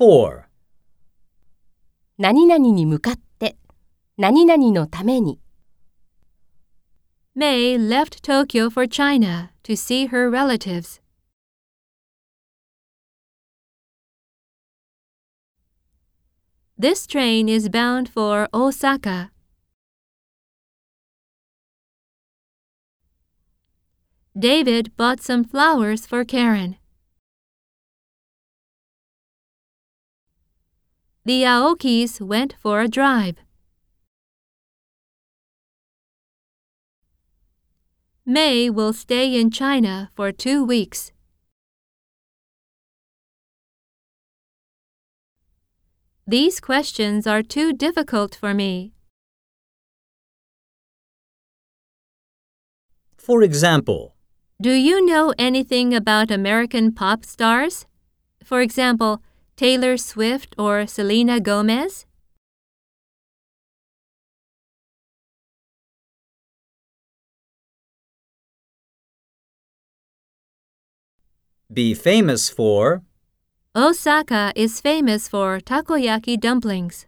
For. 何々に向かって、何々のために。 May left Tokyo for China to see her relatives. This train is bound for Osaka. David bought some flowers for Karen. The Aokis went for a drive. May will stay in China for two weeks. These questions are too difficult for me. For example, Do you know anything about American pop stars? For example, Taylor Swift or Selena Gomez? be famous for. Osaka is famous for takoyaki dumplings.